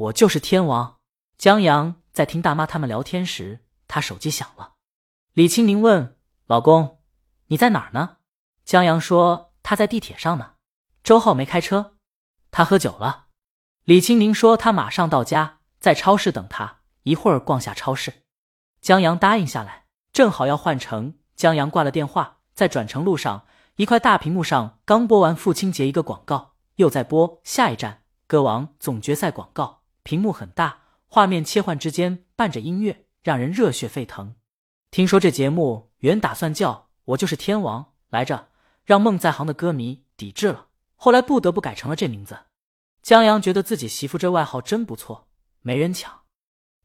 我就是天王。”江阳在听大妈他们聊天时，他手机响了。李青宁问：“老公，你在哪儿呢？”江阳说：“他在地铁上呢。”周浩没开车，他喝酒了。李青宁说：“他马上到家，在超市等他，一会儿逛下超市。”江阳答应下来，正好要换乘。江阳挂了电话，在转乘路上，一块大屏幕上刚播完父亲节一个广告，又在播下一站歌王总决赛广告。屏幕很大，画面切换之间伴着音乐，让人热血沸腾。听说这节目原打算叫我就是天王来着，让梦在行的歌迷抵制了，后来不得不改成了这名字。江阳觉得自己媳妇这外号真不错，没人抢。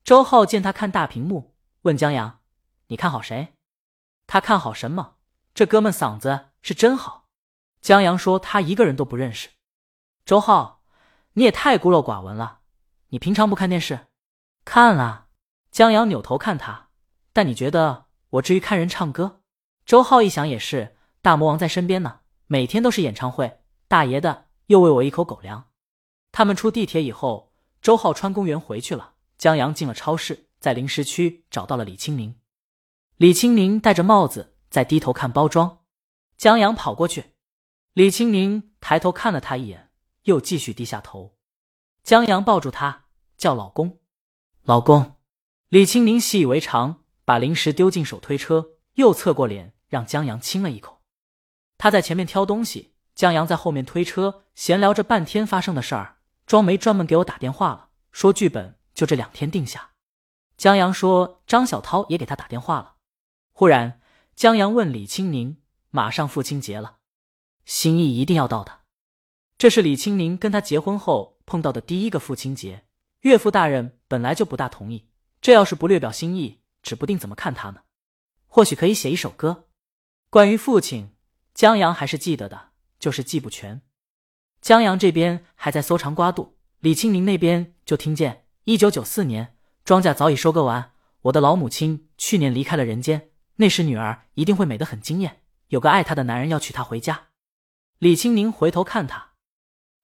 周浩见他看大屏幕，问江阳：“你看好谁？”他看好什么？这哥们嗓子是真好。江阳说他一个人都不认识。周浩，你也太孤陋寡闻了。你平常不看电视？看啊。江阳扭头看他。但你觉得我至于看人唱歌？周浩一想也是，大魔王在身边呢，每天都是演唱会，大爷的又喂我一口狗粮。他们出地铁以后，周浩穿公园回去了。江阳进了超市，在零食区找到了李青宁。李青宁戴着帽子在低头看包装，江阳跑过去，李青宁抬头看了他一眼，又继续低下头。江阳抱住他叫老公，老公。李青宁习以为常。把零食丢进手推车，又侧过脸让江阳亲了一口。他在前面挑东西，江阳在后面推车，闲聊着半天发生的事儿。庄梅专门给我打电话了，说剧本就这两天定下。江阳说张小涛也给他打电话了。忽然，江阳问李青宁：“马上父亲节了，心意一定要到的。”这是李青宁跟他结婚后碰到的第一个父亲节。岳父大人本来就不大同意，这要是不略表心意。指不定怎么看他呢，或许可以写一首歌。关于父亲，江阳还是记得的，就是记不全。江阳这边还在搜肠刮肚，李青宁那边就听见：一九九四年，庄稼早已收割完，我的老母亲去年离开了人间。那时女儿一定会美得很惊艳，有个爱她的男人要娶她回家。李青宁回头看他，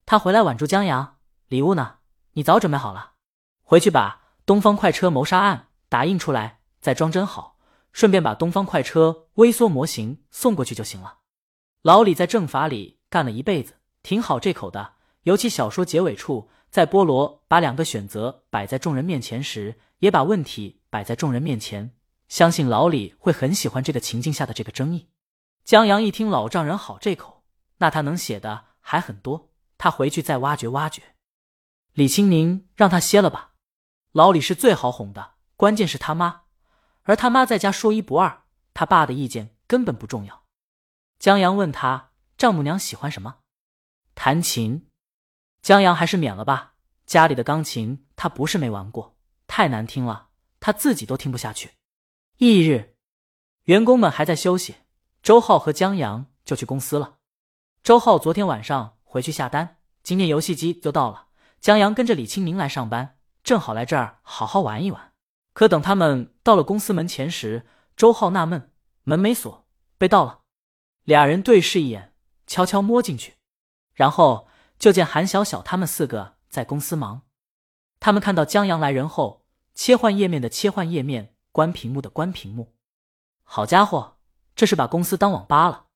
他回来挽住江阳，礼物呢？你早准备好了，回去把东方快车谋杀案打印出来。再装帧好，顺便把东方快车微缩模型送过去就行了。老李在政法里干了一辈子，挺好这口的。尤其小说结尾处，在菠萝把两个选择摆在众人面前时，也把问题摆在众人面前。相信老李会很喜欢这个情境下的这个争议。江阳一听老丈人好这口，那他能写的还很多，他回去再挖掘挖掘。李青宁让他歇了吧，老李是最好哄的，关键是他妈。而他妈在家说一不二，他爸的意见根本不重要。江阳问他丈母娘喜欢什么，弹琴。江阳还是免了吧，家里的钢琴他不是没玩过，太难听了，他自己都听不下去。翌日，员工们还在休息，周浩和江阳就去公司了。周浩昨天晚上回去下单，今天游戏机就到了。江阳跟着李青明来上班，正好来这儿好好玩一玩。可等他们到了公司门前时，周浩纳闷，门没锁，被盗了。俩人对视一眼，悄悄摸进去，然后就见韩小小他们四个在公司忙。他们看到江阳来人后，切换页面的切换页面，关屏幕的关屏幕。好家伙，这是把公司当网吧了。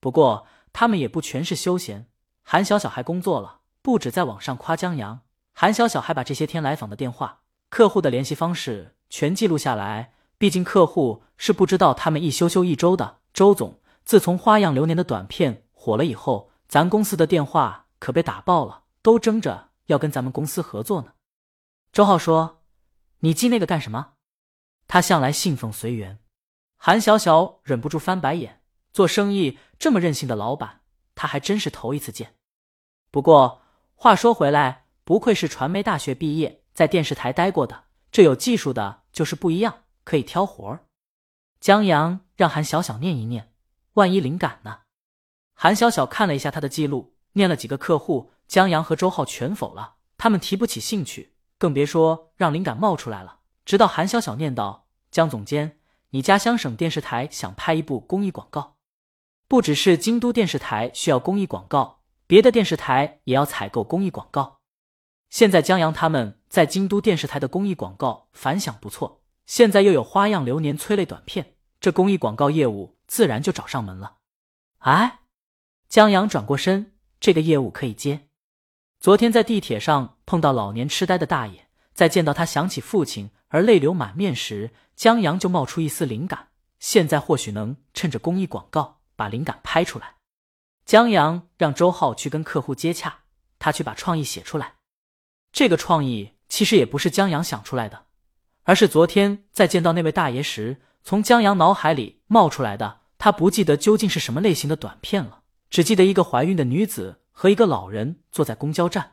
不过他们也不全是休闲，韩小小还工作了，不止在网上夸江阳，韩小小还把这些天来访的电话、客户的联系方式。全记录下来，毕竟客户是不知道他们一休休一周的。周总，自从《花样流年》的短片火了以后，咱公司的电话可被打爆了，都争着要跟咱们公司合作呢。周浩说：“你记那个干什么？”他向来信奉随缘。韩小小忍不住翻白眼，做生意这么任性的老板，他还真是头一次见。不过话说回来，不愧是传媒大学毕业，在电视台待过的。这有技术的，就是不一样，可以挑活儿。江阳让韩小小念一念，万一灵感呢？韩小小看了一下他的记录，念了几个客户，江阳和周浩全否了，他们提不起兴趣，更别说让灵感冒出来了。直到韩小小念道：“江总监，你家乡省电视台想拍一部公益广告，不只是京都电视台需要公益广告，别的电视台也要采购公益广告。现在江阳他们。”在京都电视台的公益广告反响不错，现在又有花样流年催泪短片，这公益广告业务自然就找上门了。哎，江阳转过身，这个业务可以接。昨天在地铁上碰到老年痴呆的大爷，在见到他想起父亲而泪流满面时，江阳就冒出一丝灵感，现在或许能趁着公益广告把灵感拍出来。江阳让周浩去跟客户接洽，他去把创意写出来。这个创意其实也不是江阳想出来的，而是昨天在见到那位大爷时，从江阳脑海里冒出来的。他不记得究竟是什么类型的短片了，只记得一个怀孕的女子和一个老人坐在公交站。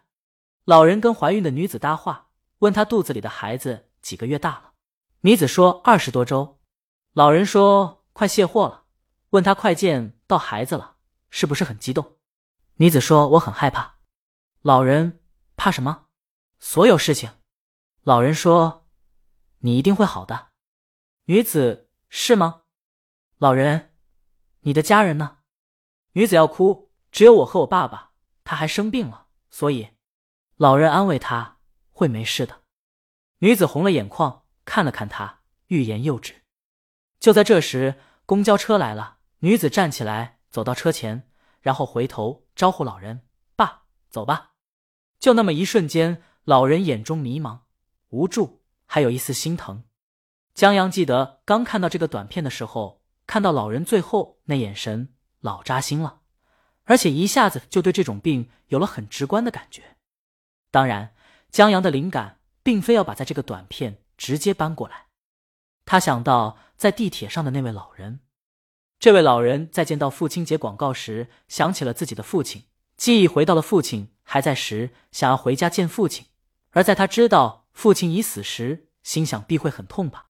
老人跟怀孕的女子搭话，问她肚子里的孩子几个月大了。女子说二十多周。老人说快卸货了，问他快见到孩子了。是不是很激动？女子说：“我很害怕。”老人怕什么？所有事情。老人说：“你一定会好的。”女子是吗？老人，你的家人呢？女子要哭，只有我和我爸爸，他还生病了，所以老人安慰他会没事的。女子红了眼眶，看了看他，欲言又止。就在这时，公交车来了，女子站起来。走到车前，然后回头招呼老人：“爸，走吧。”就那么一瞬间，老人眼中迷茫、无助，还有一丝心疼。江阳记得刚看到这个短片的时候，看到老人最后那眼神，老扎心了，而且一下子就对这种病有了很直观的感觉。当然，江阳的灵感并非要把在这个短片直接搬过来，他想到在地铁上的那位老人。这位老人在见到父亲节广告时，想起了自己的父亲，记忆回到了父亲还在时，想要回家见父亲；而在他知道父亲已死时，心想必会很痛吧。